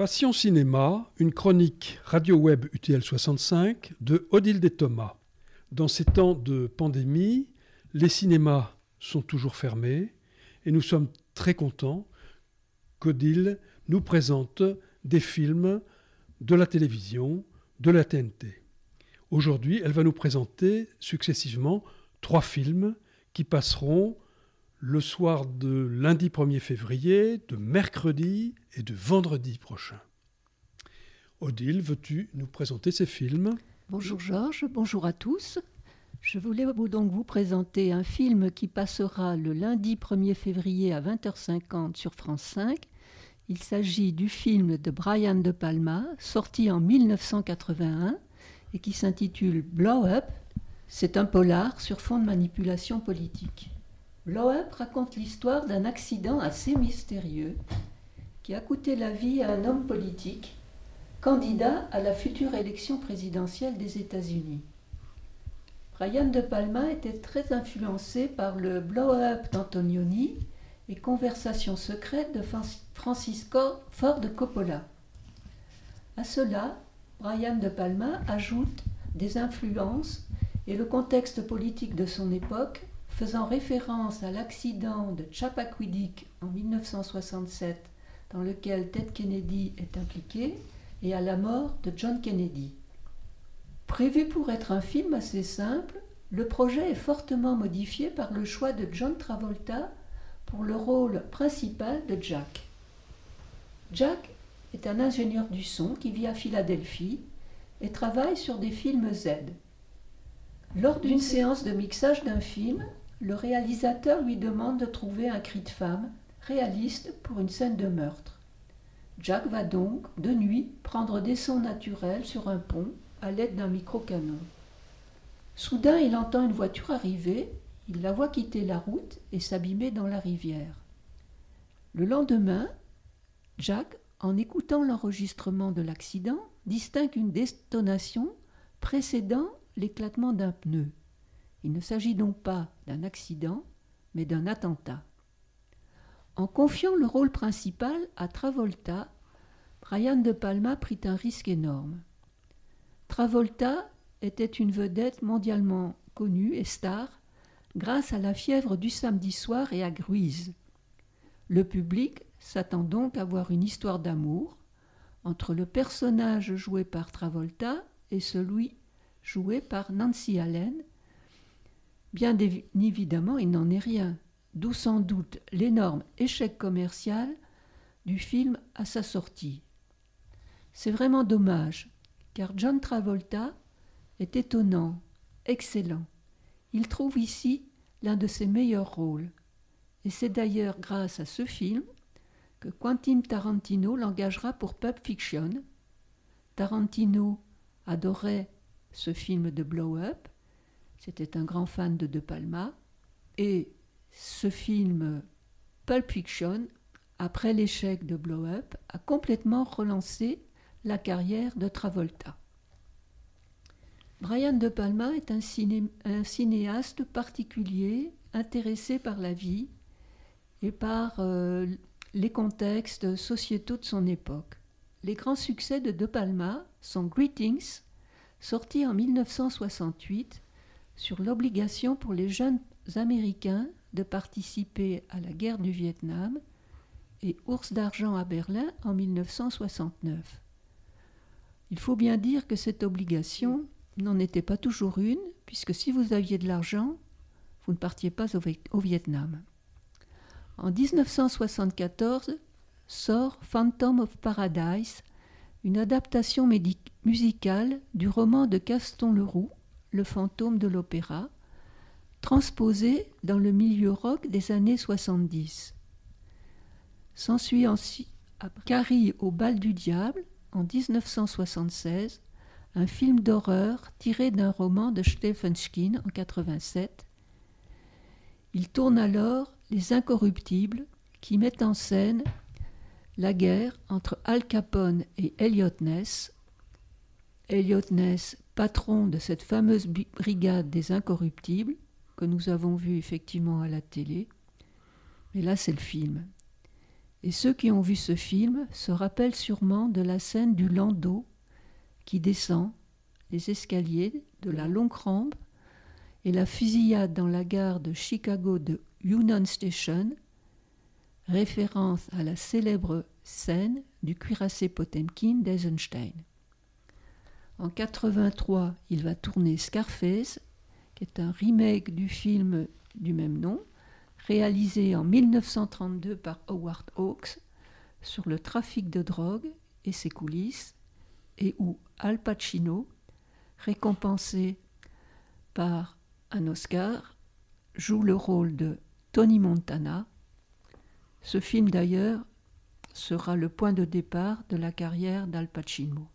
Passion Cinéma, une chronique radio-web UTL 65 de Odile et Thomas. Dans ces temps de pandémie, les cinémas sont toujours fermés et nous sommes très contents qu'Odile nous présente des films de la télévision, de la TNT. Aujourd'hui, elle va nous présenter successivement trois films qui passeront le soir de lundi 1er février, de mercredi et de vendredi prochain. Odile, veux-tu nous présenter ces films? Bonjour Georges, bonjour à tous. Je voulais donc vous présenter un film qui passera le lundi 1er février à 20h50 sur France 5. Il s'agit du film de Brian De Palma, sorti en 1981 et qui s'intitule Blow Up. C'est un polar sur fond de manipulation politique. Up raconte l'histoire d'un accident assez mystérieux qui a coûté la vie à un homme politique, candidat à la future élection présidentielle des États-Unis. Brian De Palma était très influencé par le Blow Up d'Antonioni et Conversation secrète de Francis Ford Coppola. À cela, Brian De Palma ajoute des influences et le contexte politique de son époque faisant référence à l'accident de Chappaquiddick en 1967 dans lequel Ted Kennedy est impliqué et à la mort de John Kennedy. Prévu pour être un film assez simple, le projet est fortement modifié par le choix de John Travolta pour le rôle principal de Jack. Jack est un ingénieur du son qui vit à Philadelphie et travaille sur des films Z. Lors d'une séance de mixage d'un film, le réalisateur lui demande de trouver un cri de femme réaliste pour une scène de meurtre. Jack va donc, de nuit, prendre des sons naturels sur un pont à l'aide d'un micro-canon. Soudain, il entend une voiture arriver, il la voit quitter la route et s'abîmer dans la rivière. Le lendemain, Jack, en écoutant l'enregistrement de l'accident, distingue une détonation précédant l'éclatement d'un pneu. Il ne s'agit donc pas d'un accident, mais d'un attentat. En confiant le rôle principal à Travolta, Brian De Palma prit un risque énorme. Travolta était une vedette mondialement connue et star grâce à la fièvre du samedi soir et à Gruise. Le public s'attend donc à voir une histoire d'amour entre le personnage joué par Travolta et celui joué par Nancy Allen, Bien évidemment, il n'en est rien, d'où sans doute l'énorme échec commercial du film à sa sortie. C'est vraiment dommage, car John Travolta est étonnant, excellent. Il trouve ici l'un de ses meilleurs rôles. Et c'est d'ailleurs grâce à ce film que Quentin Tarantino l'engagera pour Pulp Fiction. Tarantino adorait ce film de Blow Up c'était un grand fan de De Palma. Et ce film Pulp Fiction, après l'échec de Blow Up, a complètement relancé la carrière de Travolta. Brian De Palma est un, cinéaste particulier, intéressé par la vie et par euh, les contextes sociétaux de son époque. Les grands succès de De Palma sont Greetings, sorti en 1968, sur l'obligation pour les jeunes Américains de participer à la guerre du Vietnam et Ours d'argent à Berlin en 1969. Il faut bien dire que cette obligation n'en était pas toujours une, puisque si vous aviez de l'argent, vous ne partiez pas au, Vietnam. En 1974 sort Phantom of Paradise, une adaptation musicale du roman de Gaston Leroux, le fantôme de l'opéra, transposé dans le milieu rock des années 70. S'ensuit ensuite Carrie au bal du diable en 1976, un film d'horreur tiré d'un roman de Stephen Skin en 87. Il tourne alors Les Incorruptibles qui mettent en scène la guerre entre Al Capone et Elliot Ness. Ness patron de cette fameuse brigade des incorruptibles, que nous avons vu effectivement à la télé. Mais là, c'est le film. Et ceux qui ont vu ce film se rappellent sûrement de la scène du landau qui descend les escaliers de la longue rampe et la fusillade dans la gare de Chicago de Union Station, référence à la célèbre scène du cuirassé Potemkin d'Eisenstein. En 83, il va tourner Scarface, qui est un remake du film du même nom, réalisé en 1932 par Howard Hawks sur le trafic de drogue et ses coulisses, et où Al Pacino, récompensé par un Oscar, joue le rôle de Tony Montana. Ce film d'ailleurs sera le point de départ de la carrière d'Al Pacino.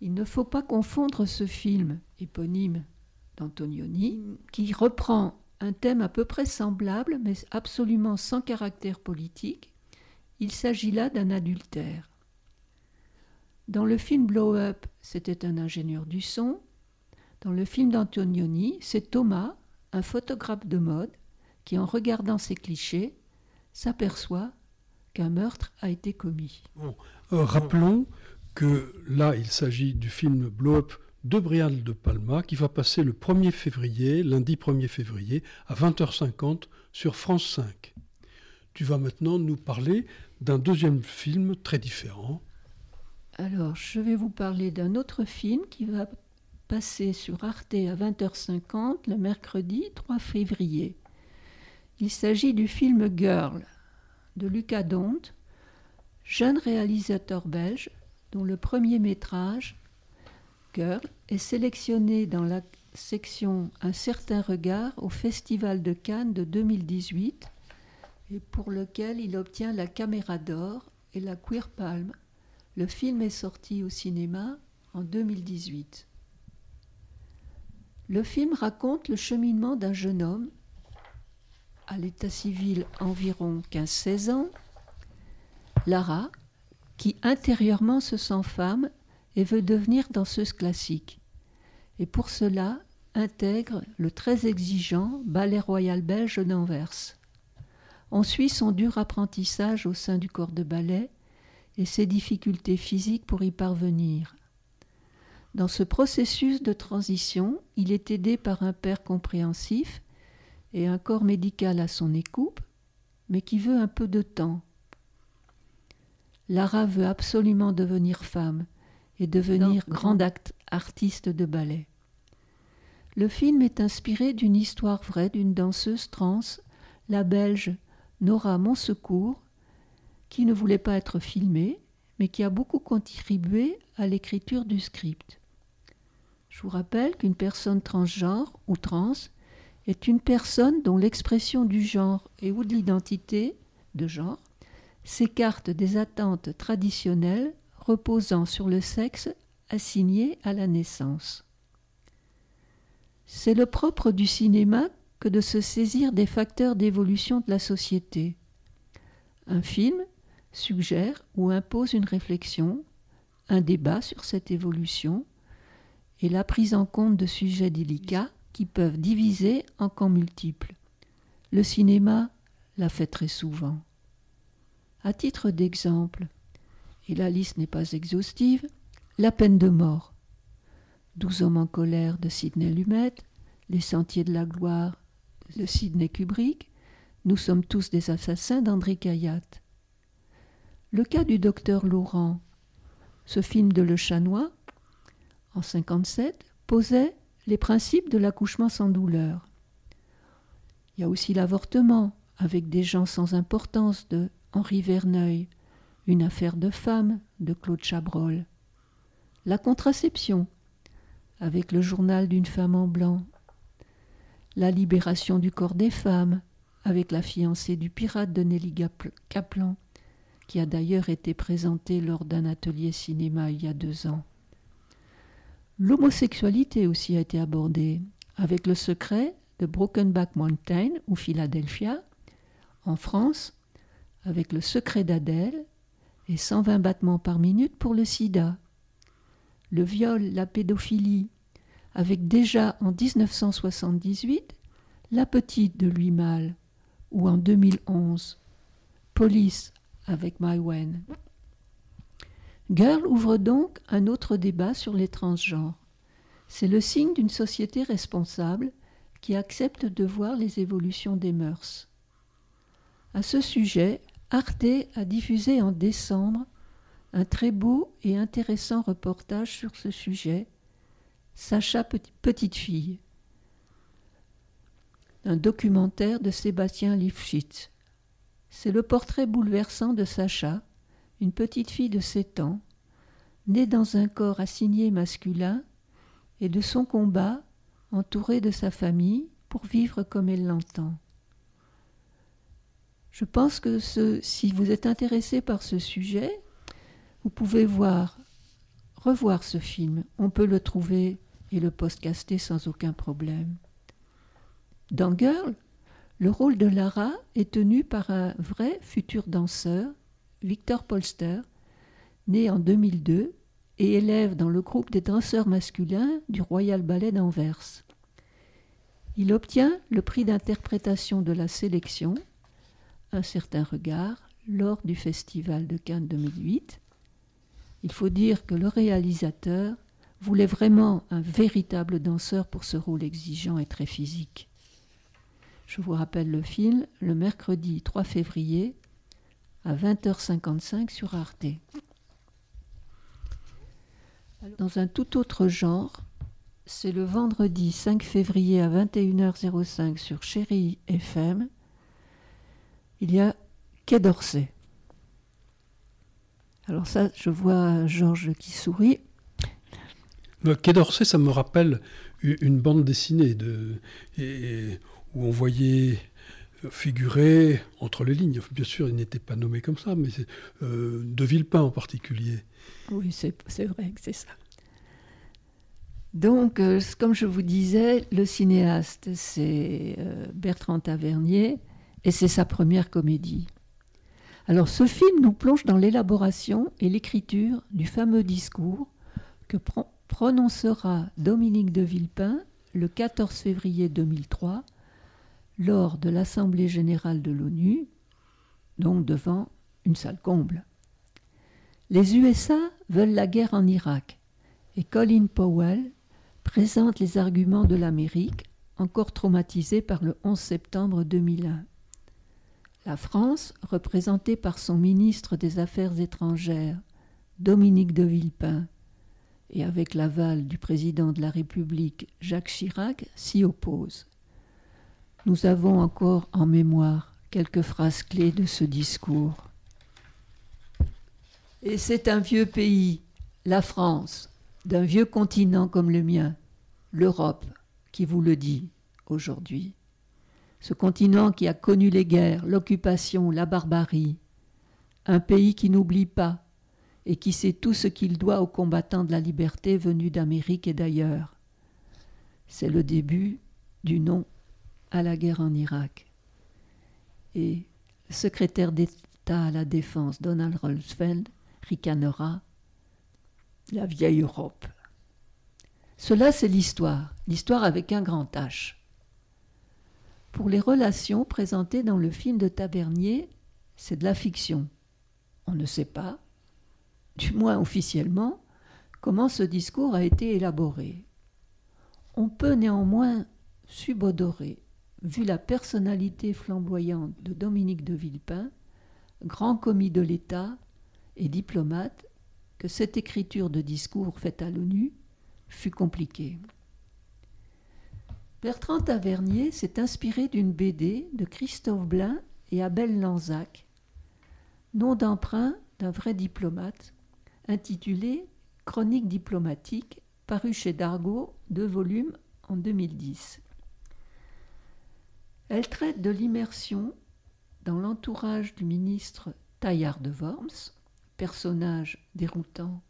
Il ne faut pas confondre ce film éponyme d'Antonioni, qui reprend un thème à peu près semblable, mais absolument sans caractère politique. Il s'agit là d'un adultère. Dans le film Blow Up, c'était un ingénieur du son. Dans le film d'Antonioni, c'est Thomas, un photographe de mode, qui, en regardant ces clichés, s'aperçoit qu'un meurtre a été commis. Euh, rappelons que là, il s'agit du film Blow Up de Brian de Palma qui va passer le 1er février, lundi 1er février, à 20h50 sur France 5. Tu vas maintenant nous parler d'un deuxième film très différent. Alors, je vais vous parler d'un autre film qui va passer sur Arte à 20h50 le mercredi 3 février. Il s'agit du film Girl de Lucas Dont, jeune réalisateur belge dont le premier métrage, Girl, est sélectionné dans la section Un certain regard au Festival de Cannes de 2018 et pour lequel il obtient la Caméra d'Or et la Queer Palm. Le film est sorti au cinéma en 2018. Le film raconte le cheminement d'un jeune homme à l'état civil environ 15-16 ans, Lara, qui intérieurement se sent femme et veut devenir danseuse classique. Et pour cela, intègre le très exigeant Ballet Royal belge d'Anvers. On suit son dur apprentissage au sein du corps de ballet et ses difficultés physiques pour y parvenir. Dans ce processus de transition, il est aidé par un père compréhensif et un corps médical à son écoute, mais qui veut un peu de temps Lara veut absolument devenir femme et devenir grande artiste de ballet. Le film est inspiré d'une histoire vraie d'une danseuse trans, la belge Nora Monsecourt, qui ne voulait pas être filmée, mais qui a beaucoup contribué à l'écriture du script. Je vous rappelle qu'une personne transgenre ou trans est une personne dont l'expression du genre et ou de l'identité de genre s'écarte des attentes traditionnelles reposant sur le sexe assigné à la naissance. C'est le propre du cinéma que de se saisir des facteurs d'évolution de la société. Un film suggère ou impose une réflexion, un débat sur cette évolution et la prise en compte de sujets délicats qui peuvent diviser en camps multiples. Le cinéma l'a fait très souvent. À titre d'exemple, et la liste n'est pas exhaustive, La peine de mort, Douze hommes en colère de Sidney Lumet, Les sentiers de la gloire de Sidney Kubrick, Nous sommes tous des assassins d'André Cayatte. Le cas du docteur Laurent, ce film de Le Chanois, en 57, posait les principes de l'accouchement sans douleur. Il y a aussi l'avortement, avec des gens sans importance de Henri Verneuil, Une affaire de femme de Claude Chabrol. La contraception, avec le journal d'une femme en blanc. La libération du corps des femmes, avec la fiancée du pirate de Nelly Kaplan, qui a d'ailleurs été présentée lors d'un atelier cinéma il y a deux ans. L'homosexualité aussi a été abordée, avec le secret de Brokenback Mountain ou Philadelphia, en France, avec le secret d'Adèle et 120 battements par minute pour le sida. Le viol, la pédophilie, avec déjà en 1978 La petite de lui mal, ou en 2011 Police avec My Wen. Girl ouvre donc un autre débat sur les transgenres. C'est le signe d'une société responsable qui accepte de voir les évolutions des mœurs. À ce sujet, Arte a diffusé en décembre un très beau et intéressant reportage sur ce sujet, Sacha Petite Fille, un documentaire de Sébastien Lifshitz. C'est le portrait bouleversant de Sacha, une petite fille de 7 ans, née dans un corps assigné masculin et de son combat entourée de sa famille pour vivre comme elle l'entend. Je pense que si vous êtes intéressé par ce sujet, vous pouvez voir, revoir ce film. On peut le trouver et le postcaster sans aucun problème. Dans Girl, le rôle de Lara est tenu par un vrai futur danseur, Victor Polster, né en 2002 et élève dans le groupe des danseurs masculins du Royal Ballet d'Anvers. Il obtient le prix d'interprétation de la sélection, un certain regard, lors du Festival de Cannes 2008. Il faut dire que le réalisateur voulait vraiment un véritable danseur pour ce rôle exigeant et très physique. Je vous rappelle le film le mercredi 3 février à 20h55 sur Arte. Dans un tout autre genre, c'est le vendredi 5 février à 21h05 sur Chéri FM. Il y a Quai d'Orsay. Alors ça, je vois Georges qui sourit. Le Quai d'Orsay, ça me rappelle une bande dessinée de, où on voyait figurer entre les lignes. Bien sûr, il n'était pas nommé comme ça, mais euh, de Villepin en particulier. Oui, c'est vrai que c'est ça. Donc, euh, comme je vous disais, le cinéaste, c'est euh, Bertrand Tavernier, et c'est sa première comédie. Alors, ce film nous plonge dans l'élaboration et l'écriture du fameux discours que prononcera Dominique de Villepin le 14 février 2003 lors de l'Assemblée générale de l'ONU, donc devant une salle comble. Les USA veulent la guerre en Irak et Colin Powell présente les arguments de l'Amérique, encore traumatisée par le 11 septembre 2001. La France, représentée par son ministre des Affaires étrangères, Dominique de Villepin, et avec l'aval du président de la République, Jacques Chirac, s'y oppose. Nous avons encore en mémoire quelques phrases clés de ce discours. Et c'est un vieux pays, la France, d'un vieux continent comme le mien, l'Europe, qui vous le dit aujourd'hui. Ce continent qui a connu les guerres, l'occupation, la barbarie. Un pays qui n'oublie pas et qui sait tout ce qu'il doit aux combattants de la liberté venus d'Amérique et d'ailleurs. C'est le début du nom à la guerre en Irak. Et le secrétaire d'État à la Défense, Donald Rumsfeld, ricanera la vieille Europe. Cela, c'est l'histoire, l'histoire avec un grand H. Pour les relations présentées dans le film de Tavernier, c'est de la fiction. On ne sait pas, du moins officiellement, comment ce discours a été élaboré. On peut néanmoins subodorer vu la personnalité flamboyante de Dominique de Villepin, grand commis de l'État et diplomate, que cette écriture de discours faite à l'ONU fut compliquée. Bertrand Tavernier s'est inspiré d'une BD de Christophe Blain et Abel Lanzac, nom d'emprunt d'un vrai diplomate, intitulé Chronique diplomatique, paru chez Dargaud, deux volumes en 2010. Elle traite de l'immersion dans l'entourage du ministre Taillard de Worms, personnage déroutant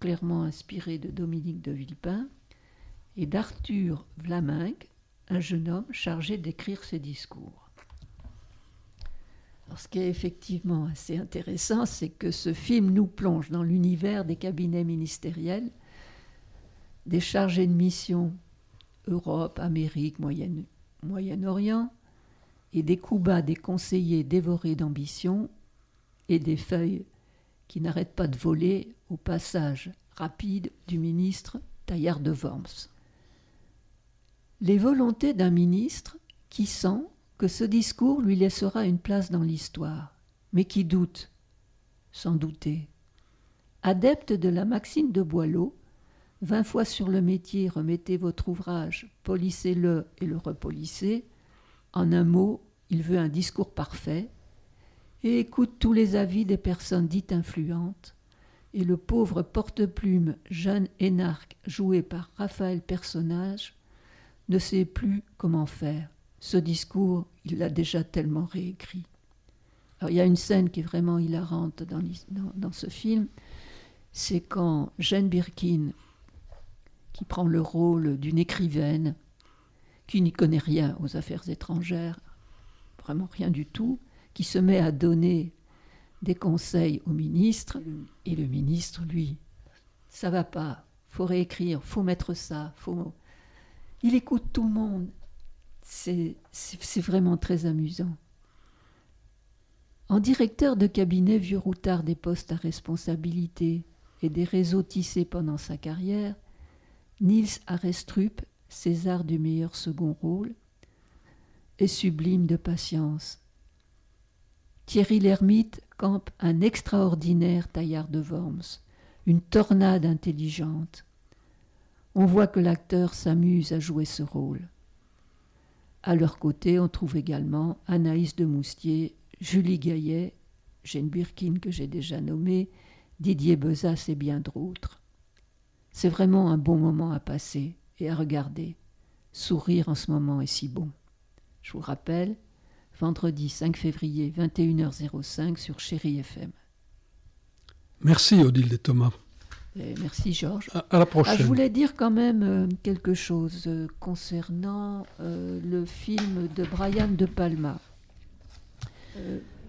clairement inspiré de Dominique de Villepin, et d'Arthur Vlaminck, un jeune homme chargé d'écrire ses discours. ce qui est effectivement assez intéressant, c'est que ce film nous plonge dans l'univers des cabinets ministériels, des chargés de mission Europe, Amérique, Moyen-Orient, et des coups bas des conseillers dévorés d'ambition et des feuilles qui n'arrêtent pas de voler au passage rapide du ministre Taillard de Worms. Les volontés d'un ministre qui sent que ce discours lui laissera une place dans l'histoire, mais qui doute, sans douter. Adepte de la maxime de Boileau, vingt fois sur le métier remettez votre ouvrage, polissez-le et le repolissez, en un mot, il veut un discours parfait, et écoute tous les avis des personnes dites influentes, et le pauvre porte-plume jeune énarque joué par Raphaël Personnage ne sait plus comment faire. Ce discours, il l'a déjà tellement réécrit. Alors, il y a une scène qui est vraiment hilarante dans, ce film, c'est quand Jeanne Birkin, qui prend le rôle d'une écrivaine, qui n'y connaît rien aux affaires étrangères, vraiment rien du tout, qui se met à donner des conseils au ministre, et le ministre, lui, ça va pas, faut réécrire, faut mettre ça, faut. Il écoute tout le monde. C'est vraiment très amusant. En directeur de cabinet vieux routard des postes à responsabilité et des réseaux tissés pendant sa carrière, Niels Arestrup, César du meilleur second rôle, est sublime de patience, Thierry Lhermitte campe un extraordinaire taillard de Worms, une tornade intelligente. On voit que l'acteur s'amuse à jouer ce rôle. À leur côté, on trouve également Anaïs de Moustier, Julie Gaillet, Jane Birkin que j'ai déjà nommée, Didier Bezas et bien d'autres. C'est vraiment un bon moment à passer et à regarder. Sourire en ce moment est si bon. Je vous rappelle, vendredi 5 février 21h05 sur Chéri FM. Merci Odile et Thomas. Merci Georges. À, la prochaine. Ah, je voulais dire quand même euh, quelque chose euh, concernant euh, le film de Brian De Palma.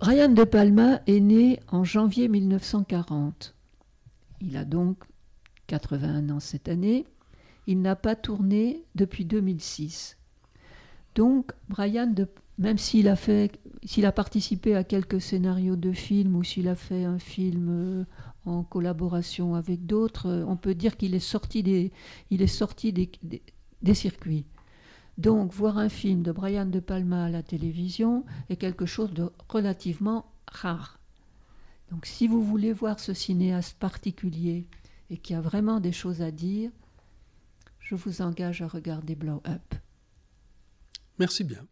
Brian De Palma est né en janvier 1940. Il a donc 81 ans cette année. Il n'a pas tourné depuis 2006. Donc, Brian de même s'il a fait, s'il a participé à quelques scénarios de films ou s'il a fait un film en collaboration avec d'autres, euh, on peut dire qu'il est sorti des, il est sorti des, des, circuits. Donc, voir un film de Brian De Palma à la télévision est quelque chose de relativement rare. Donc, si vous voulez voir ce cinéaste particulier et qui a vraiment des choses à dire, je vous engage à regarder Blow Up. Merci bien.